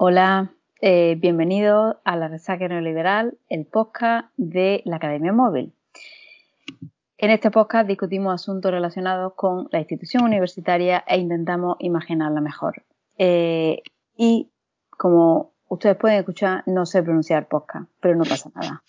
Hola, eh, bienvenidos a la Resaca Neoliberal, el podcast de la Academia Móvil. En este podcast discutimos asuntos relacionados con la institución universitaria e intentamos imaginarla mejor. Eh, y como ustedes pueden escuchar, no sé pronunciar podcast, pero no pasa nada.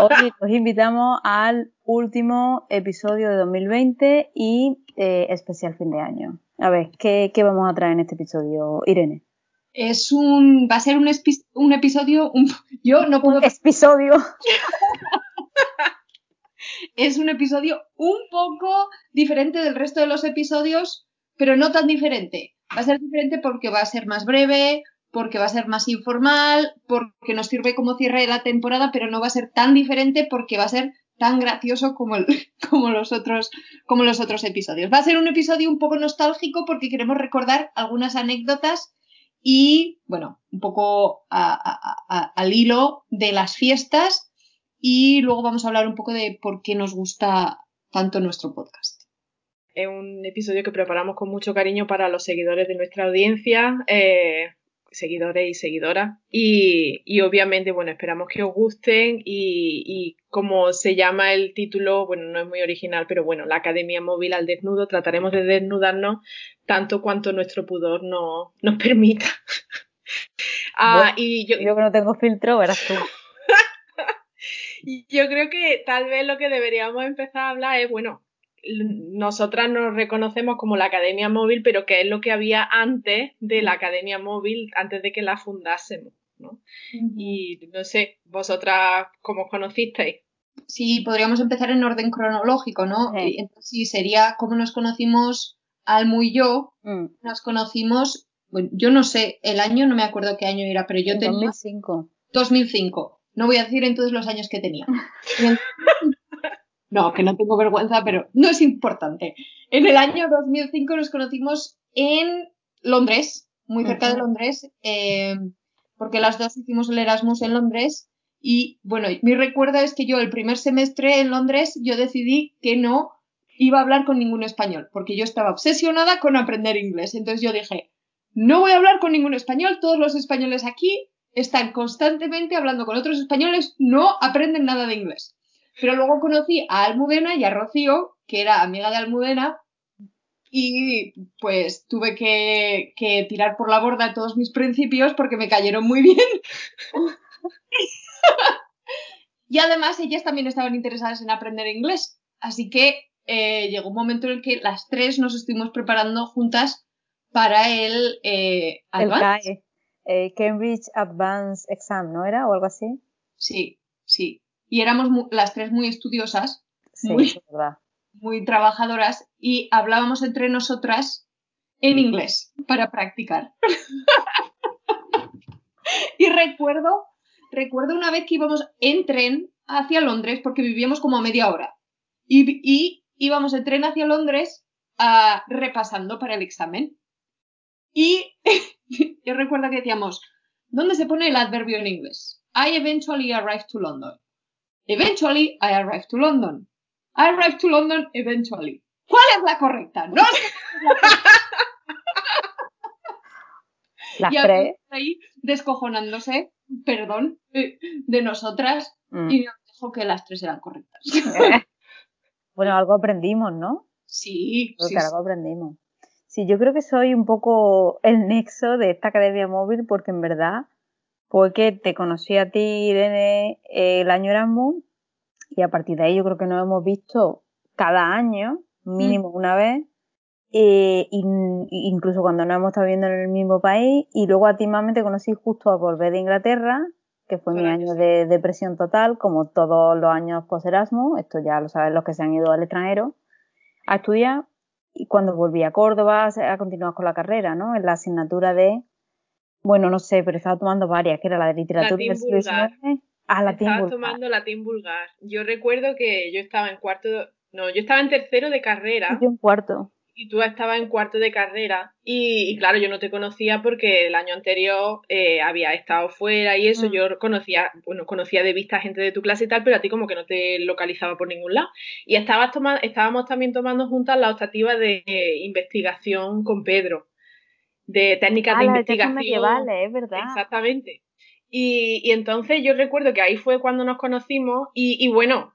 Hoy os invitamos al último episodio de 2020 y eh, especial fin de año. A ver, ¿qué, vamos a traer en este episodio, Irene? Es un. Va a ser un, un episodio. yo no puedo. episodio. es un episodio un poco diferente del resto de los episodios, pero no tan diferente. Va a ser diferente porque va a ser más breve, porque va a ser más informal, porque nos sirve como cierre de la temporada, pero no va a ser tan diferente porque va a ser tan gracioso como, los otros, episodios. Va a ser un episodio un poco nostálgico porque queremos recordar algunas anécdotas y, bueno, un poco al hilo de las fiestas y luego vamos a hablar un poco de por qué nos gusta tanto nuestro podcast. Es un episodio que preparamos con mucho cariño para los seguidores de nuestra audiencia. Eh, seguidores y seguidoras. Y, obviamente, bueno, esperamos que os gusten y, como se llama el título, bueno, no es muy original, pero bueno, la Academia Móvil al Desnudo, trataremos de desnudarnos tanto cuanto nuestro pudor no, nos permita. ah, y yo, yo que no tengo filtro, verás tú. yo creo que tal vez lo que deberíamos empezar a hablar es, bueno, nosotras nos reconocemos como la Academia Móvil, pero ¿qué es lo que había antes de la Academia Móvil, antes de que la fundásemos? ¿no? Y no sé, vosotras, ¿cómo os conocisteis? Sí, podríamos empezar en orden cronológico, ¿no? Entonces, sí, sería cómo nos conocimos Almu y yo. Mm. Nos conocimos, bueno, yo no sé, el año, no me acuerdo qué año era, pero yo tenía... 2005. 2005. No voy a decir entonces los años que tenía. No, que no tengo vergüenza, pero no es importante. En el año 2005 nos conocimos en Londres, muy cerca de Londres, eh, porque las dos hicimos el Erasmus en Londres. Y bueno, mi recuerdo es que yo el primer semestre en Londres yo decidí que no iba a hablar con ningún español, porque yo estaba obsesionada con aprender inglés. Entonces yo dije, no voy a hablar con ningún español, todos los españoles aquí están constantemente hablando con otros españoles, no aprenden nada de inglés. Pero luego conocí a Almudena y a Rocío, que era amiga de Almudena, y pues tuve que, tirar por la borda todos mis principios porque me cayeron muy bien. y además ellas también estaban interesadas en aprender inglés. Así que eh, llegó un momento en el que las tres nos estuvimos preparando juntas para el, eh, el CAE, eh, Cambridge Advanced Exam, ¿no era? O algo así. Sí, sí y éramos las tres muy estudiosas, muy, trabajadoras y hablábamos entre nosotras en inglés para practicar. y recuerdo, recuerdo una vez que íbamos en tren hacia Londres porque vivíamos como a media hora y, íbamos en tren hacia Londres ah, repasando para el examen. Y yo recuerdo que decíamos, ¿dónde se pone el adverbio en inglés? I eventually arrived to London. Eventually, I arrived to London. I arrived to London eventually. ¿Cuál es la correcta? No sé. Las tres. ahí descojonándose, perdón, eh, de nosotras mm. y nos dijo que las tres eran correctas. bueno, algo aprendimos, ¿no? Sí, sí, algo aprendimos. Sí, yo creo que soy un poco el nexo de esta academia móvil porque en verdad porque te conocí a ti, Irene, el año Erasmus y a partir de ahí yo creo que nos hemos visto cada año, mínimo mm. una vez, eh, incluso cuando no hemos estado viviendo en el mismo país y luego a ti mami te conocí justo a volver de Inglaterra, que fue mi año de depresión total, como todos los años post Erasmus, esto ya lo saben los que se han ido al extranjero, a estudiar y cuando volví a Córdoba a continuar con la carrera, ¿no? En la asignatura de bueno, no sé, pero estaba tomando varias, que era la de literatura. Ah, latín estaba tomando latín vulgar. Yo recuerdo que yo estaba en cuarto, no, yo estaba en tercero de carrera. yo en cuarto. Y tú estabas en cuarto de carrera. Y, claro, yo no te conocía porque el año anterior eh, había estado fuera y eso. Mm. Yo conocía, bueno, conocía de vista gente de tu clase y tal, pero a ti como que no te localizaba por ningún lado. Y estabas tomando, estábamos también tomando juntas la optativa de investigación con Pedro de técnicas de Ah, las investigación. medievales, es verdad. Exactamente. Y, y entonces yo recuerdo que ahí fue cuando nos conocimos y, y bueno,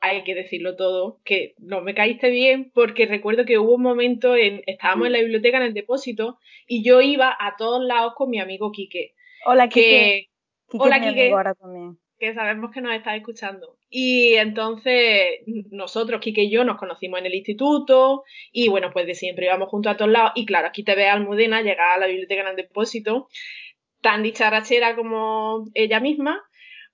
hay que decirlo todo, que no me caíste bien porque recuerdo que hubo un momento en, estábamos en la biblioteca en el depósito y yo iba a todos lados con mi amigo Quique, Hola, Kike. que, Kike Hola, Quique. ahora también. que sabemos que nos está escuchando. Y entonces nosotros, Quique y yo, nos conocimos en el instituto y bueno, pues de siempre íbamos juntos a todos lados. Y claro, aquí te ve Almudena llegar a la biblioteca en el depósito, tan dicharachera como ella misma.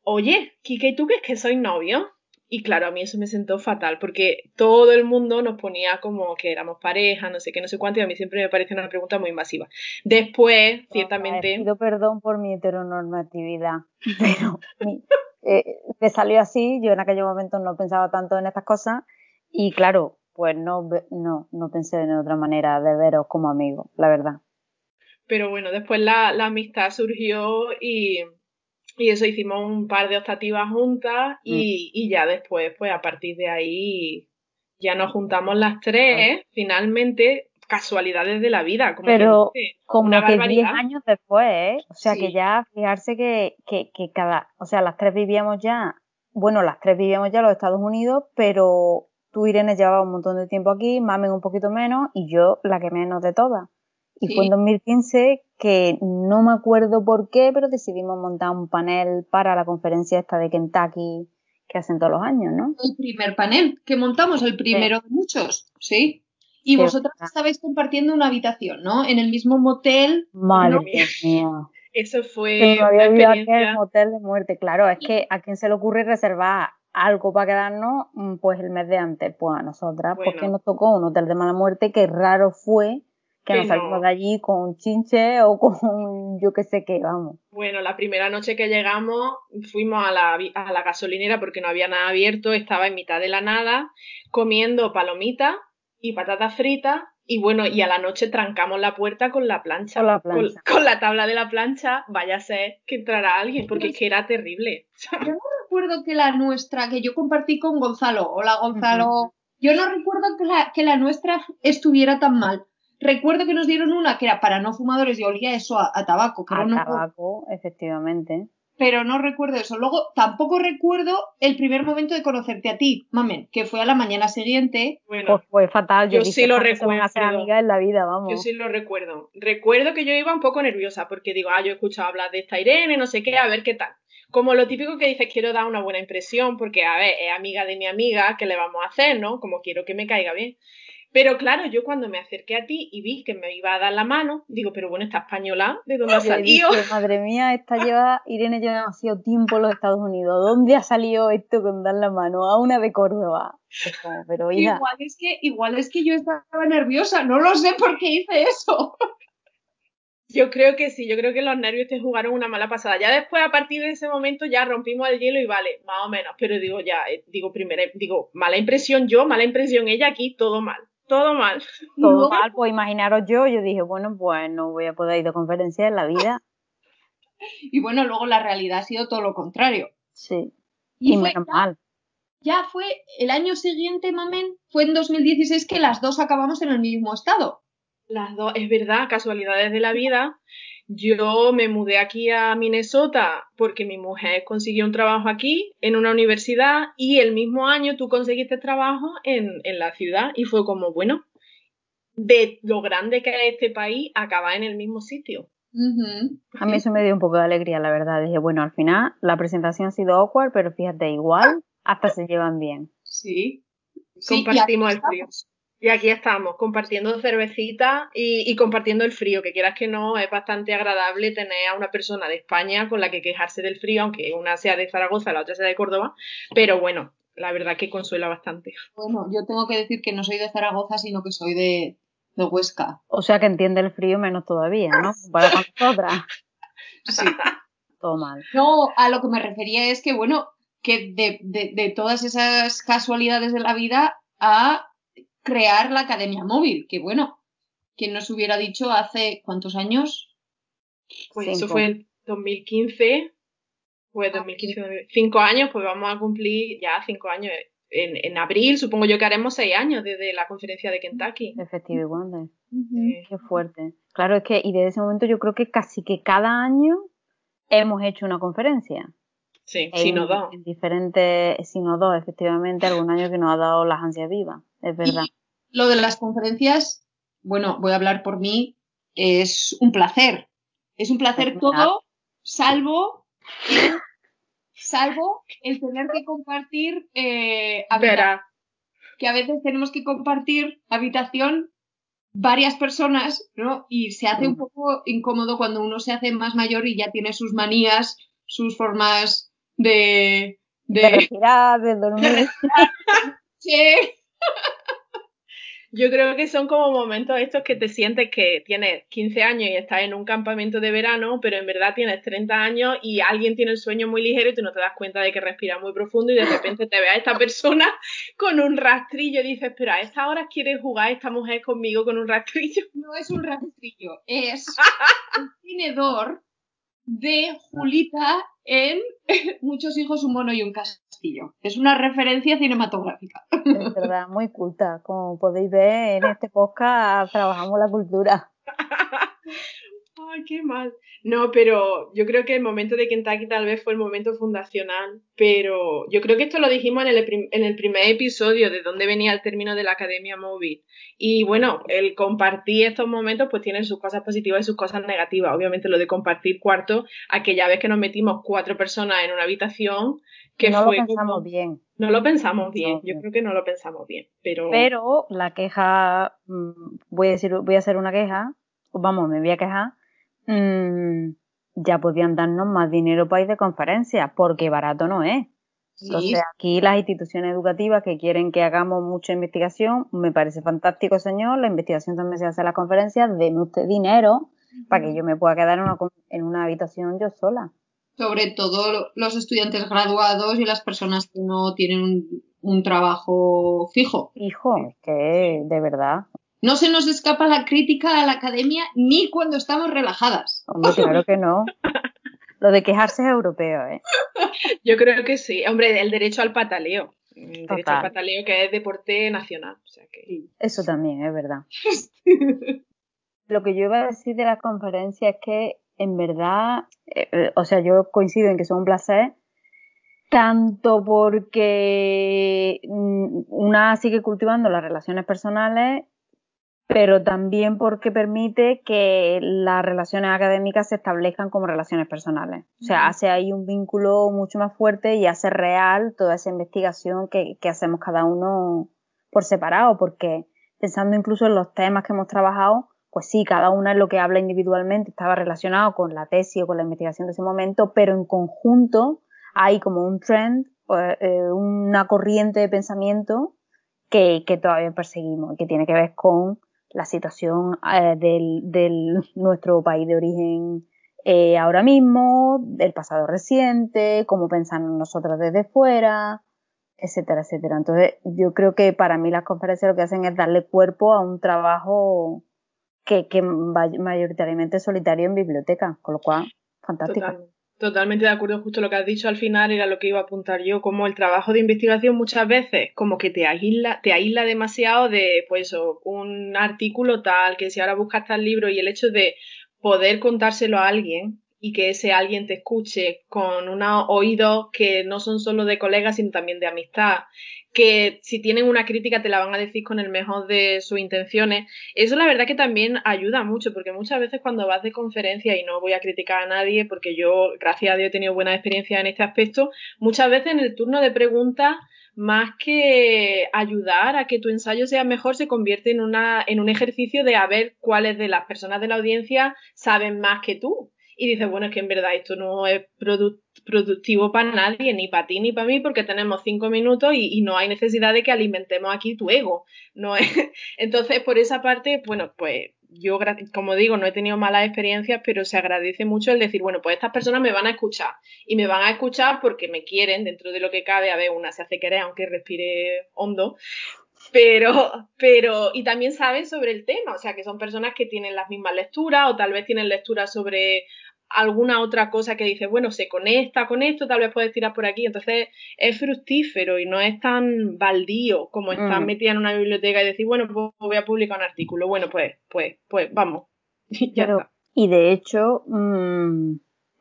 Oye, Quique, ¿y tú crees que soy novio? Y claro, a mí eso me sentó fatal, porque todo el mundo nos ponía como que éramos pareja, no sé qué, no sé cuánto, y a mí siempre me parece una pregunta muy invasiva. Después, ciertamente... Pido perdón por mi heteronormatividad, pero mi- eh, me salió así, yo en aquel momento no pensaba tanto en estas cosas y claro, pues no, no, no pensé en otra manera de veros como amigos, la verdad. Pero bueno, después la, la amistad surgió y, y eso hicimos un par de optativas juntas y, y ya después, pues a partir de ahí ya nos juntamos las tres, finalmente, casualidades de la vida, como Pero Como una que 10 barbaridad. años después, ¿eh? O sea Sí. que ya, fijarse que, que, que cada, o sea, las tres vivíamos ya, bueno, las tres vivíamos ya en los Estados Unidos, pero tú, Irene, llevabas un montón de tiempo aquí, Mamen un poquito menos y yo la que menos de todas. Y Sí. fue en 2015 que no me acuerdo por qué, pero decidimos montar un panel para la conferencia esta de Kentucky que hacen todos los años, ¿no? El primer panel que montamos, el primero de muchos, ¿sí? Y vosotras verdad. estabais compartiendo una habitación, ¿no? En el mismo motel. Madre ¿no? mía. Eso Se fue me una había olvidado que es experiencia. el motel de muerte. Claro, es que a quién se le ocurre reservar algo para quedarnos, Mm, pues el mes de antes. Pues a nosotras, Bueno. porque nos tocó un hotel de mala muerte que raro fue que nos salimos no. de allí con chinche o con yo qué sé qué, vamos. Bueno, la primera noche que llegamos fuimos a la, a la gasolinera porque no había nada abierto, estaba en mitad de la nada, comiendo palomitas y patatas fritas y bueno, y a la noche trancamos la puerta con la plancha. Con la plancha. Con, la tabla de la plancha, vaya a ser que entrara alguien, porque es que era terrible. recuerdo que la nuestra, que yo compartí con Gonzalo. Hola, Gonzalo. Yo no recuerdo que la, que la nuestra estuviera tan mal. Recuerdo que nos dieron una que era para no fumadores y olía eso a, a tabaco, A una- tabaco, efectivamente. pero no recuerdo eso. Luego tampoco recuerdo el primer momento de conocerte a ti, mamen, que fue a la mañana siguiente. Bueno, Pues fue fatal. Yo, yo dije, sí lo "Estas no recuerdo. amigas en la vida, vamos. Yo sí lo recuerdo. Recuerdo que yo iba un poco nerviosa porque digo, ah, yo he escuchado hablar de esta Irene, no sé qué, a ver qué tal. Como lo típico que dices, quiero dar una buena impresión porque, a ver, es amiga de mi amiga, ¿qué le vamos a hacer, no? Como quiero que me caiga bien. Pero claro, yo cuando me acerqué a ti y vi que me iba a dar la mano, digo, pero bueno, esta española, ¿de dónde ha salido? dije, madre mía, esta lleva, Irene lleva demasiado tiempo en los Estados Unidos. ¿Dónde ha salido esto con dar la mano? A una de Córdoba. Como, pero Igual es que, igual es que yo estaba nerviosa, no lo sé por qué hice eso. Yo creo que sí, yo creo que los nervios te jugaron una mala pasada. Ya después, a partir de ese momento, ya rompimos el hielo y vale, más o menos. Pero digo, ya, eh, digo, primero, digo, mala impresión yo, mala impresión ella aquí, todo mal, todo mal. todo mal, pues imaginaros yo, yo dije, bueno, pues no voy a poder ir de conferencia en la vida. Y bueno, luego la realidad ha sido todo lo contrario. Sí. Y, Y, fue, menos mal. ya fue el año siguiente, mamen, fue en 2016 que las dos acabamos en el mismo estado. Las dos, es verdad, casualidades de la vida. Yo me mudé aquí a Minnesota porque mi mujer consiguió un trabajo aquí en una universidad y el mismo año tú conseguiste trabajo en, en la ciudad y fue como, bueno, de lo grande que es este país, acabar en el mismo sitio. A mí eso me dio un poco de alegría, la verdad. Dije, bueno, al final la presentación ha sido awkward, pero fíjate, igual hasta se llevan bien. Sí. Sí, Compartimos el frío. estamos. Y aquí estamos, compartiendo cervecita y, y compartiendo el frío, que quieras que no, es bastante agradable tener a una persona de España con la que quejarse del frío, aunque una sea de Zaragoza, la otra sea de Córdoba, pero bueno, la verdad que consuela bastante. Bueno, yo tengo que decir que no soy de Zaragoza, sino que soy de, de Huesca. O sea que entiende el frío menos todavía, ¿no? Para con nosotras. Sí. Todo mal. No, a lo que me refería es que, bueno, que de, de, de todas esas casualidades de la vida a crear la Academia Móvil, que bueno, quien nos hubiera dicho hace cuántos años? Pues eso fue en 2015, pues 2015, 2000, cinco años, pues vamos a cumplir ya cinco años. En, en abril supongo yo que haremos seis años desde la conferencia de Kentucky. Wonder. Qué fuerte. Claro, es que, y desde ese momento yo creo que casi que cada año hemos hecho una conferencia. Sí, sino dos. En diferentes, sino dos, efectivamente, algún año que nos ha dado las ansias vivas, es verdad. Lo de las conferencias, bueno, voy a hablar por mí, es un placer. Es un placer todo, salvo el, salvo el tener que compartir eh, que a veces tenemos que compartir habitación varias personas, ¿no? Y se hace un mm. poco incómodo cuando uno se hace más mayor y ya tiene sus manías, sus formas de... De, de respirar, de dormir. sí. Yo creo que son como momentos estos que te sientes que tienes 15 años y estás en un campamento de verano, pero en verdad tienes 30 años y alguien tiene el sueño muy ligero y tú no te das cuenta de que respira muy profundo y de repente te ve a esta persona con un rastrillo y dices, pero a esta hora quiere jugar esta mujer conmigo con un rastrillo. No es un rastrillo, es un tenedor de Julita en Muchos hijos, un mono y un castillo. Es una referencia cinematográfica. Es verdad, muy culta. Como podéis ver, en este podcast trabajamos la cultura. Ay, qué mal. No, pero yo creo que el momento de Kentucky tal vez fue el momento fundacional, pero yo creo que esto lo dijimos en el, en el primer episodio de dónde venía el término de la Academia Móvil. Y bueno, el compartir estos momentos pues tiene sus cosas positivas y sus cosas negativas. Obviamente lo de compartir cuarto, aquella vez que nos metimos cuatro personas en una habitación, que no lo pensamos bien. No lo pensamos bien, yo creo que no lo pensamos bien, pero... Pero la queja, mm, voy a decir, voy a hacer una queja, vamos, me voy a quejar, Mm, ya podían darnos más dinero para ir de conferencias, porque barato no es. Entonces, aquí las instituciones educativas que quieren que hagamos mucha investigación, me parece fantástico, señor. La investigación también se hace en las conferencias, denme usted dinero para que yo me pueda quedar en una, en una habitación yo sola. Sobre todo los estudiantes graduados y las personas que no tienen un, un trabajo fijo. Fijo, es que de verdad. No se nos escapa la crítica a la academia ni cuando estamos relajadas. Hombre, claro que no. Lo de quejarse es europeo, ¿eh? Yo creo que sí. Hombre, el derecho al pataleo. El derecho al pataleo que es deporte nacional. Eso también es verdad. Lo que yo iba a decir de la conferencia es que, en verdad, eh, eh, o sea, yo coincido en que son un placer, tanto porque mm, una sigue cultivando las relaciones personales pero también porque permite que las relaciones académicas se establezcan como relaciones personales. O sea, hace ahí un vínculo mucho más fuerte y hace real toda esa investigación que, que hacemos cada uno por separado, porque pensando incluso en los temas que hemos trabajado, pues sí, cada una en lo que habla individualmente estaba relacionado con la tesis o con la investigación de ese momento, pero en conjunto hay como un trend, eh, una corriente de pensamiento que, que todavía perseguimos y que tiene que ver con la situación eh, del, nuestro país de origen eh, ahora mismo, del pasado reciente, cómo pensamos nosotros desde fuera, etcétera, etcétera. Entonces, yo creo que para mí las conferencias lo que hacen es darle cuerpo a un trabajo que, que mayoritariamente solitario en biblioteca, con lo cual, fantástico. Totalmente de acuerdo, justo lo que has dicho al final era lo que iba a apuntar yo, como el trabajo de investigación muchas veces como que te aísla, te aísla demasiado de pues un artículo tal, que si ahora buscas tal libro y el hecho de poder contárselo a alguien y que ese alguien te escuche con unos oídos que no son solo de colegas, sino también de amistad, que si tienen una crítica te la van a decir con el mejor de sus intenciones. Eso la verdad que también ayuda mucho, porque muchas veces cuando vas de conferencia, y no voy a criticar a nadie, porque yo, gracias a Dios, he tenido buena experiencia en este aspecto, muchas veces en el turno de preguntas más que ayudar a que tu ensayo sea mejor, se convierte en, una, en un ejercicio de a ver cuáles de las personas de la audiencia saben más que tú y dices, bueno, es que en verdad esto no es productivo para nadie, ni para ti ni para mí, porque tenemos cinco minutos y, no hay necesidad de que alimentemos aquí tu ego. No es... Entonces, por esa parte, bueno, pues yo, como digo, no he tenido malas experiencias, pero se agradece mucho el decir, bueno, pues estas personas me van a escuchar y me van a escuchar porque me quieren dentro de lo que cabe. A ver, una se hace querer aunque respire hondo, pero, pero, y también saben sobre el tema, o sea, que son personas que tienen las mismas lecturas o tal vez tienen lecturas sobre alguna otra cosa que dices, bueno, se conecta con esto, tal vez puedes tirar por aquí. Entonces es fructífero y no es tan baldío como estar mm. metida en una biblioteca y decir, bueno, pues voy a publicar un artículo. Bueno, pues, pues, pues vamos. Y de hecho, mm,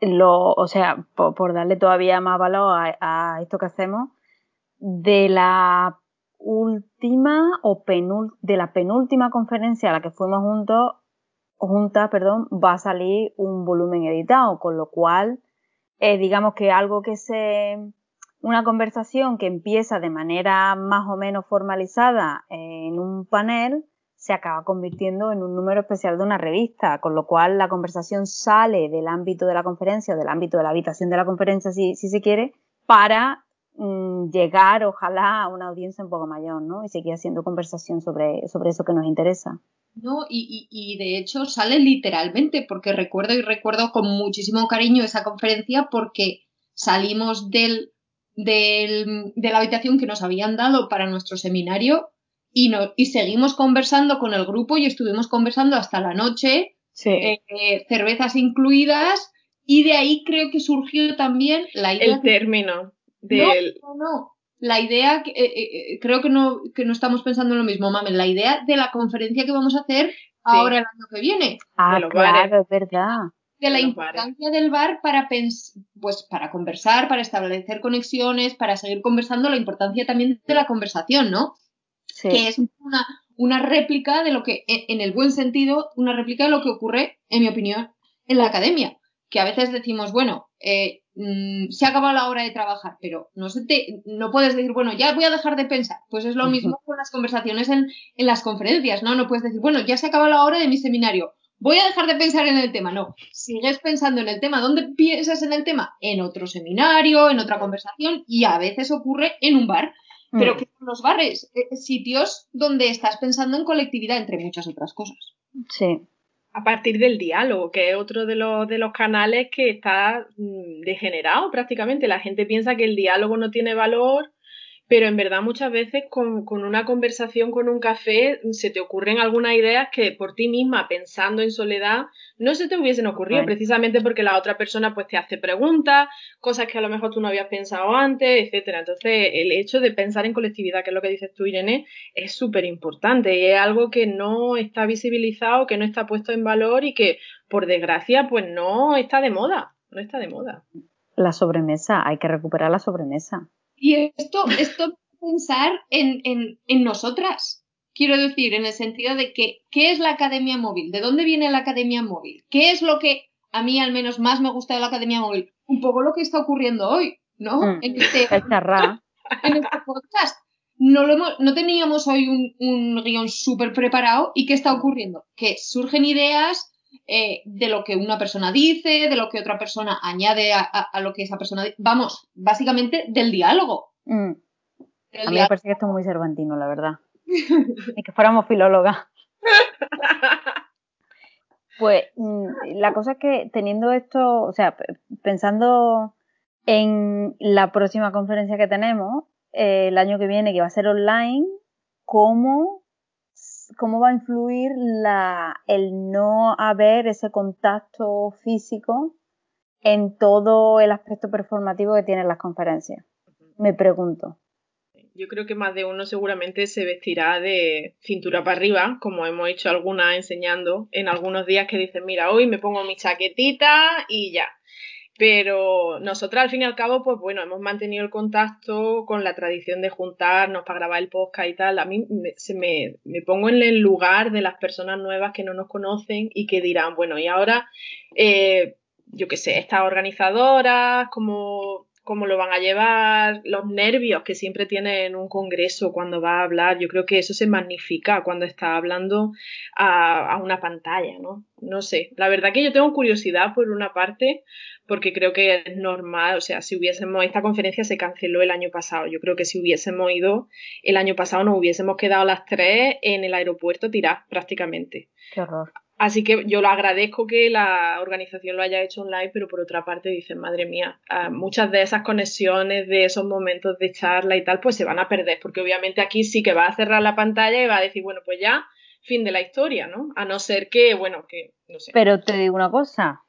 lo, o sea, por, darle todavía más valor a, esto que hacemos, de la última o de la penúltima conferencia a la que fuimos juntos, juntas, perdón, va a salir un volumen editado, con lo cual, eh, digamos que algo que se, una conversación que empieza de manera más o menos formalizada en un panel, se acaba convirtiendo en un número especial de una revista, con lo cual la conversación sale del ámbito de la conferencia o del ámbito de la habitación de la conferencia, si, si se quiere, para mm, llegar, ojalá, a una audiencia un poco mayor, ¿no? Y seguir haciendo conversación sobre, sobre eso que nos interesa. No, y, y, de hecho sale literalmente, porque recuerdo y recuerdo con muchísimo cariño esa conferencia porque salimos del, del, de la habitación que nos habían dado para nuestro seminario y, no, y seguimos conversando con el grupo y estuvimos conversando hasta la noche, eh, cervezas incluidas, y de ahí creo que surgió también la idea. El término del. No, no, La idea, eh, eh, creo que no, que no estamos pensando en lo mismo, mamen, la idea de la conferencia que vamos a hacer ahora el año que viene. Ah, claro, es verdad. De la importancia del bar para pues para conversar, para establecer conexiones, para seguir conversando, la importancia también de la conversación, ¿no? que es una, una réplica de lo que, e, en el buen sentido, una réplica de lo que ocurre, en mi opinión, en la academia. Que a veces decimos, bueno, eh, mm, se ha acabado la hora de trabajar, pero no, se te, no puedes decir, bueno, ya voy a dejar de pensar. Pues es lo mismo con las conversaciones en, en las conferencias, ¿no? No puedes decir, bueno, ya se acaba la hora de mi seminario, voy a dejar de pensar en el tema. No, sigues pensando en el tema. ¿Dónde piensas en el tema? En otro seminario, en otra conversación y a veces ocurre en un bar. Pero mm. que son los bares, eh, sitios donde estás pensando en colectividad, entre muchas otras cosas. Sí. A partir del diálogo, que es otro de los, de los canales que está mm, degenerado prácticamente. La gente piensa que el diálogo no tiene valor pero en verdad muchas veces con, una conversación, con un café, se te ocurren algunas ideas que por ti misma, pensando en soledad, no se te hubiesen ocurrido, precisamente porque la otra persona pues te hace preguntas, cosas que a lo mejor tú no habías pensado antes, etcétera. Entonces, el hecho de pensar en colectividad, que es lo que dices tú, Irene, es súper importante y es algo que no está visibilizado, que no está puesto en valor y que, por desgracia, pues no está de moda, no está de moda. La sobremesa, hay que recuperar la sobremesa. Y esto, esto pensar en, en, en nosotras. Quiero decir, en el sentido de que, ¿qué es la academia móvil? ¿De dónde viene la academia móvil? ¿Qué es lo que a mí al menos más me gusta de la academia móvil? Un poco lo que está ocurriendo hoy, ¿no? Mm. en, este, en este podcast. No, lo hemos, no teníamos hoy un, un guion súper preparado y ¿qué está ocurriendo? Que surgen ideas, eh, de lo que una persona dice, de lo que otra persona añade a, lo que esa persona dice. Vamos, básicamente del diálogo. Mm. a mí me parece que esto es muy cervantino, la verdad. Ni que fuéramos filólogas. pues mm, la cosa es que teniendo esto, o sea, pensando en la próxima conferencia que tenemos, eh, el año que viene, que va a ser online, ¿cómo cómo va a influir la, el no haber ese contacto físico en todo el aspecto performativo que tienen las conferencias. Me pregunto. Yo creo que más de uno seguramente se vestirá de cintura para arriba, como hemos hecho algunas enseñando en algunos días que dicen, mira, hoy me pongo mi chaquetita y ya. Pero nosotras, al fin y al cabo, pues bueno, hemos mantenido el contacto con la tradición de juntarnos para grabar el podcast y tal. A mí me, se me, me pongo en el lugar de las personas nuevas que no nos conocen y que dirán, bueno, y ahora, eh, yo qué sé, estas organizadoras, como cómo lo van a llevar, los nervios que siempre tiene en un congreso cuando va a hablar. Yo creo que eso se magnifica cuando está hablando a, a, una pantalla, ¿no? No sé. La verdad que yo tengo curiosidad por una parte, porque creo que es normal, o sea, si hubiésemos, esta conferencia se canceló el año pasado. Yo creo que si hubiésemos ido el año pasado nos hubiésemos quedado las tres en el aeropuerto tiradas prácticamente. Qué horror. Así que yo lo agradezco que la organización lo haya hecho online, pero por otra parte dicen, madre mía, ah, muchas de esas conexiones, de esos momentos de charla y tal, pues se van a perder, porque obviamente aquí sí que va a cerrar la pantalla y va a decir, bueno, pues ya, fin de la historia, ¿no? A no ser que, bueno, que, no sé. Pero te digo una cosa,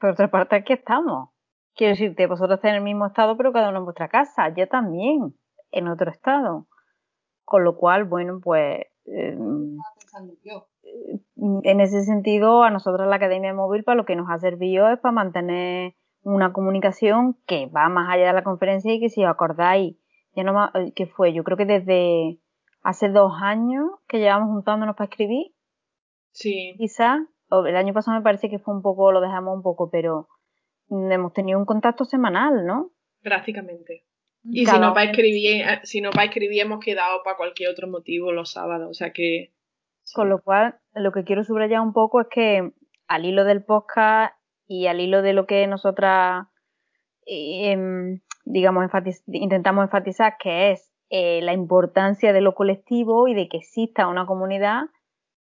Por otra parte, aquí estamos. Quiero decirte, vosotros estáis en el mismo estado, pero cada uno en vuestra casa. Yo también, en otro estado. Con lo cual, bueno, pues. Eh, en ese sentido, a nosotros la Academia Móvil para lo que nos ha servido es para mantener una comunicación que va más allá de la conferencia y que si os acordáis, ya no que fue, yo creo que desde hace dos años que llevamos juntándonos para escribir. Sí. Quizás, el año pasado me parece que fue un poco, lo dejamos un poco, pero hemos tenido un contacto semanal, ¿no? Prácticamente. Y si no, para escribir, eh, si no para escribir hemos quedado para cualquier otro motivo los sábados, o sea que... Con lo cual, lo que quiero subrayar un poco es que al hilo del podcast y al hilo de lo que nosotras, em, digamos, intentamos enfatizar, que es eh, la importancia de lo colectivo y de que exista una comunidad,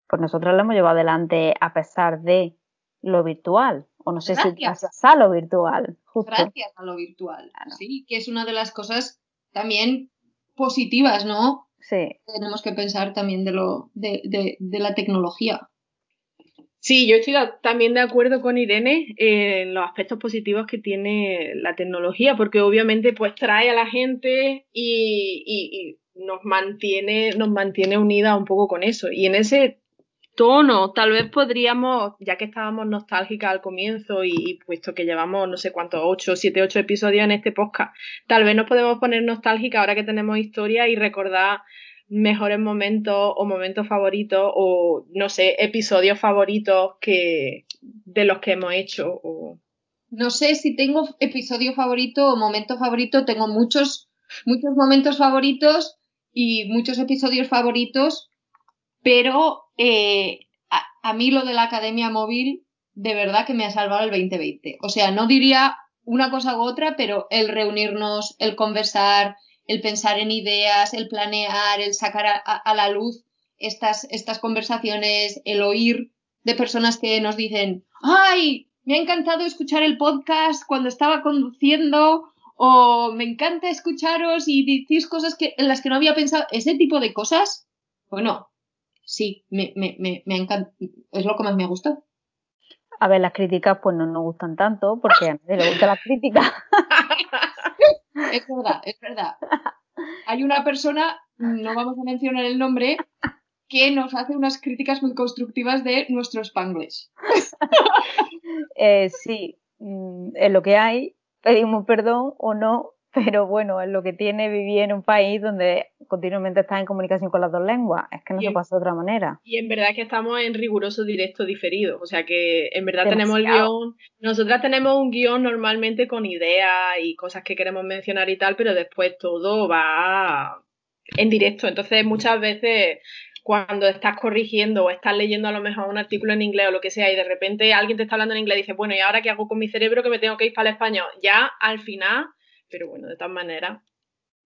pues nosotros lo hemos llevado adelante a pesar de lo virtual. O no sé si gracias a lo virtual. Gracias a lo virtual. Sí, que es una de las cosas también positivas, ¿no? Sí. Tenemos que pensar también de lo de, de, de la tecnología. Sí, yo estoy también de acuerdo con Irene en los aspectos positivos que tiene la tecnología, porque obviamente pues trae a la gente y, y, nos mantiene, nos mantiene unida un poco con eso. Y en ese tono, tal vez podríamos, ya que estábamos nostálgicas al comienzo y, puesto que llevamos no sé cuántos, ocho, siete, ocho episodios en este podcast, tal vez nos podemos poner nostálgicas ahora que tenemos historia y recordar mejores momentos o momentos favoritos o no sé, episodios favoritos que de los que hemos hecho o... No sé si tengo episodio favorito o momento favorito, tengo muchos muchos momentos favoritos y muchos episodios favoritos, pero eh, a, mí lo de la Academia Móvil de verdad que me ha salvado el 2020. O sea, no diría una cosa u otra, pero el reunirnos, el conversar, el pensar en ideas, el planear, el sacar a, la luz estas, estas conversaciones, el oír de personas que nos dicen, ay, me ha encantado escuchar el podcast cuando estaba conduciendo o me encanta escucharos y decís cosas que, en las que no había pensado, ese tipo de cosas, bueno, sí, me, me, me, me encanta, es lo que más me ha gustado. A ver, las críticas pues no nos gustan tanto porque a mí le gusta la crítica. es verdad, es verdad. Hay una persona, no vamos a mencionar el nombre, que nos hace unas críticas muy constructivas de nuestro spanglish. Eh, sí, mm, es lo que hay, pedimos perdón o no, pero bueno, es lo que tiene vivir en un país donde continuamente estás en comunicación con las dos lenguas, es que no se pasa de otra manera. Y en verdad es que estamos en riguroso directo diferido, o sea que en verdad tenemos el guion, nosotras tenemos un guion normalmente con ideas y cosas que queremos mencionar y tal, pero después todo va en directo, entonces muchas veces cuando estás corrigiendo o estás leyendo a lo mejor un artículo en inglés o lo que sea y de repente alguien te está hablando en inglés y dice, bueno, ¿y ahora qué hago con mi cerebro que me tengo que ir para el español? Ya al final pero bueno, de todas maneras,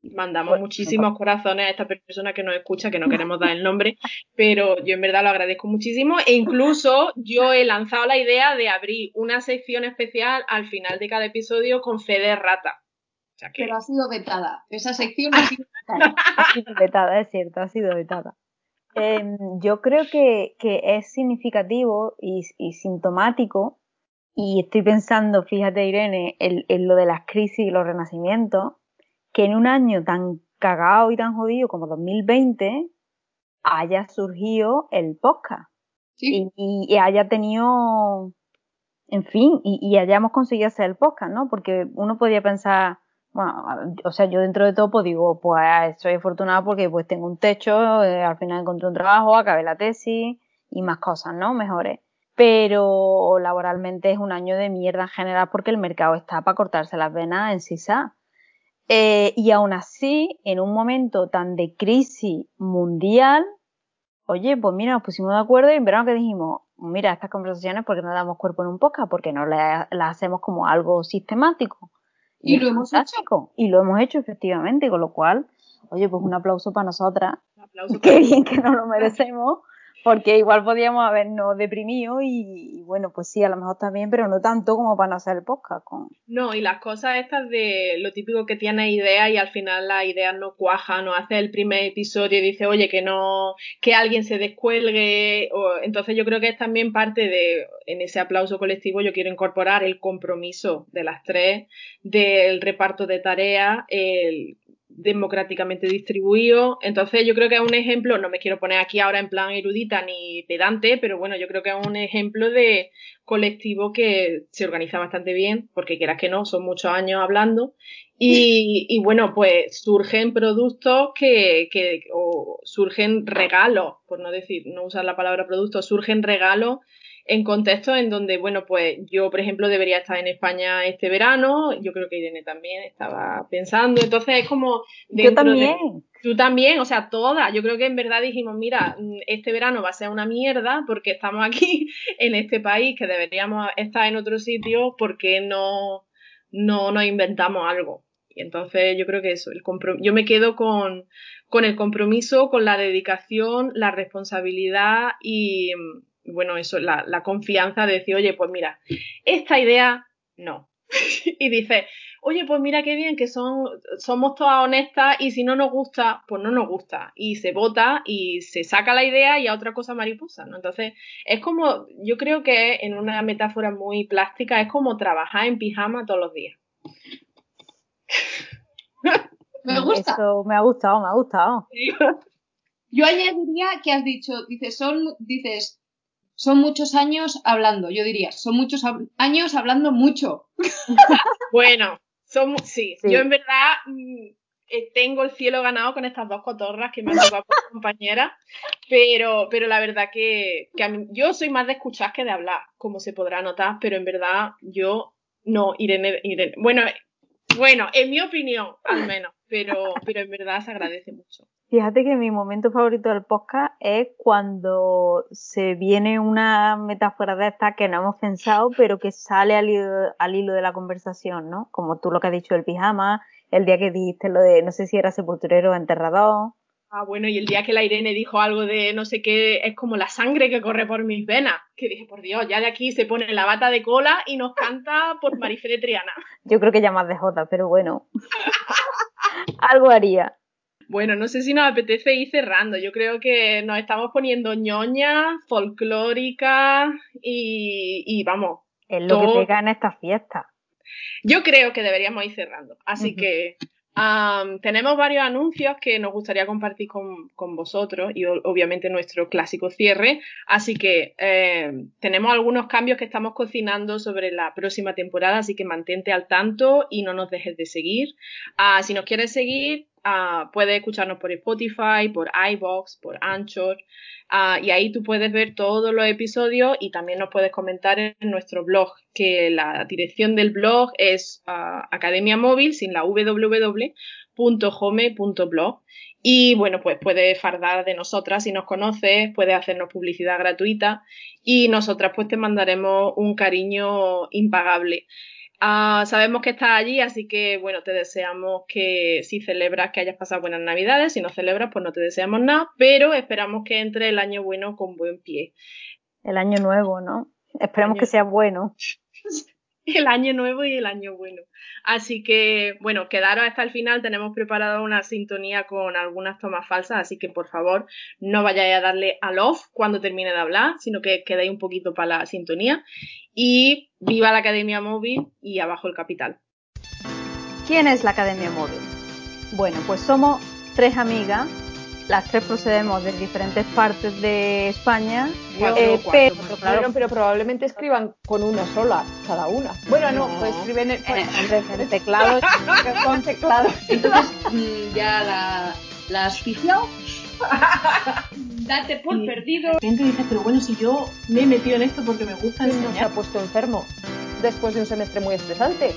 mandamos muchísimos corazones a esta persona que nos escucha, que no queremos dar el nombre, pero yo en verdad lo agradezco muchísimo e incluso yo he lanzado la idea de abrir una sección especial al final de cada episodio con fe de rata. Pero ha sido vetada, esa sección ha sido vetada. ha sido vetada, es cierto, ha sido vetada. Em, yo creo que, es significativo y, y sintomático y estoy pensando, fíjate Irene, en, lo de las crisis y los renacimientos, que en un año tan cagado y tan jodido como 2020 haya surgido el podcast. Y, haya tenido, en fin, y, hayamos conseguido hacer el podcast, ¿no? Porque uno podía pensar, bueno, o sea, yo dentro de todo pues digo, pues soy afortunada porque pues tengo un techo, eh, al final encontré un trabajo, acabé la tesis y más cosas, ¿no? Mejores pero laboralmente es un año de mierda en general porque el mercado está para cortarse las venas en CISA. Eh, y aún así, en un momento tan de crisis mundial, oye, pues mira, nos pusimos de acuerdo y en verano que dijimos, mira, estas conversaciones, porque no damos cuerpo en un podcast? Porque no las, hacemos como algo sistemático. Y, lo hemos hecho. Y lo hemos hecho, efectivamente, con lo cual, oye, pues un aplauso para nosotras. Qué bien que no lo merecemos porque igual podíamos habernos deprimido y, bueno, pues sí, a lo mejor también, pero no tanto como para no hacer el podcast. Con... No, y las cosas estas de lo típico que tienes ideas y al final las ideas no cuajan, no hace el primer episodio y dice, oye, que no, que alguien se descuelgue, o, entonces yo creo que es también parte de, en ese aplauso colectivo yo quiero incorporar el compromiso de las tres, del reparto de tareas, el democráticamente distribuido. Entonces yo creo que es un ejemplo, no me quiero poner aquí ahora en plan erudita ni pedante, pero bueno, yo creo que es un ejemplo de colectivo que se organiza bastante bien, porque quieras que no, son muchos años hablando. Y, y bueno, pues surgen productos que, que, o surgen regalos, por no decir, no usar la palabra producto, surgen regalos en contextos en donde, bueno, pues yo, por ejemplo, debería estar en España este verano, yo creo que Irene también estaba pensando, entonces es como... Yo también. tú también, o sea, todas. Yo creo que en verdad dijimos, mira, este verano va a ser una mierda porque estamos aquí en este país que deberíamos estar en otro sitio porque no, no nos inventamos algo. Y entonces yo creo que eso, el yo me quedo con, con el compromiso, con la dedicación, la responsabilidad y, bueno, eso, la, la confianza de decir, oye, pues mira, esta idea no. y dice, oye, pues mira qué bien que son, somos todas honestas y si no nos gusta, pues no nos gusta. Y se vota y se saca la idea y a otra cosa mariposa, ¿no? Entonces, es como, yo creo que en una metáfora muy plástica, es como trabajar en pijama todos los días. me gusta. Eso me ha gustado, me ha gustado. Yo añadiría que has dicho, dices, son, dices, son muchos años hablando, yo diría, son muchos años hablando mucho. bueno, son, sí, yo en verdad mm, eh, tengo el cielo ganado con estas dos cotorras que me han tocado por compañera, pero, pero la verdad que, yo soy más de escuchar que de hablar, como se podrá notar, pero en verdad yo no, Irene, Irene bueno, bueno, en mi opinión, al menos, pero, pero en verdad se agradece mucho. Fíjate que mi momento favorito del podcast es cuando se viene una metáfora de esta que no hemos pensado, pero que sale al hilo, de la conversación, ¿no? Como tú lo que has dicho del pijama, el día que dijiste lo de, no sé si era sepulturero o enterrador. Ah, bueno, y el día que la Irene dijo algo de no sé qué, es como la sangre que corre por mis venas. Que dije, por Dios, ya de aquí se pone la bata de cola y nos canta por Marifé Triana. Yo creo que ya más de Jota, pero bueno. algo haría. Bueno, no sé si nos apetece ir cerrando. Yo creo que nos estamos poniendo ñoña, folclórica y, vamos. Es lo que pega en esta fiesta. Yo creo que deberíamos ir cerrando. Así que tenemos varios anuncios que nos gustaría compartir con, vosotros y obviamente nuestro clásico cierre. Así que eh, tenemos algunos cambios que estamos cocinando sobre la próxima temporada, así que mantente al tanto y no nos dejes de seguir. Ah, si nos quieres seguir, Uh, puedes escucharnos por Spotify, por iBox, por Anchor, uh, y ahí tú puedes ver todos los episodios y también nos puedes comentar en nuestro blog, que la dirección del blog es uh, Academia Móvil sin la www.home.blog. Y bueno, pues puedes fardar de nosotras si nos conoces, puedes hacernos publicidad gratuita y nosotras pues te mandaremos un cariño impagable. Ah, sabemos que estás allí, así que bueno, te deseamos que si celebras que hayas pasado buenas navidades, si no celebras, pues no te deseamos nada, pero esperamos que entre el año bueno con buen pie. El año nuevo, ¿no? Esperemos que sea bueno. el año nuevo y el año bueno. Así que, bueno, quedaros hasta el final. Tenemos preparado una sintonía con algunas tomas falsas, así que por favor no vayáis a darle al off cuando termine de hablar, sino que quedéis un poquito para la sintonía. Y viva la Academia Móvil y abajo el capital. ¿Quién es la Academia Móvil? Bueno, pues somos tres amigas las tres procedemos de diferentes partes de España, eh, pero, claro, pero probablemente escriban con una sola cada una. Bueno, no, pues escriben en, el teclado, con teclado. Entonces mm, ya la, la has Date por perdido. La gente dice, pero bueno, si yo me he metido en esto porque me gusta ¿Quién no se ha puesto enfermo después de un semestre muy estresante?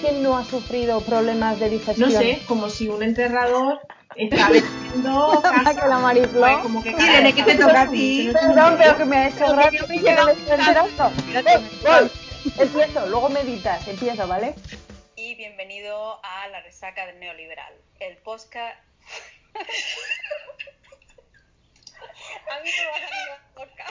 ¿Quién no ha sufrido problemas de digestión? No sé, como si un enterrador está vendiendo casa. que la mariflor. Pues, como que ¿de qué te toca a ti? Perdón, pero que me ha hecho gracia que me estoy Empiezo, luego meditas, empiezo, ¿vale? Y bienvenido a La Resaca del Neoliberal, el podcast... A mí me va a salir la boca.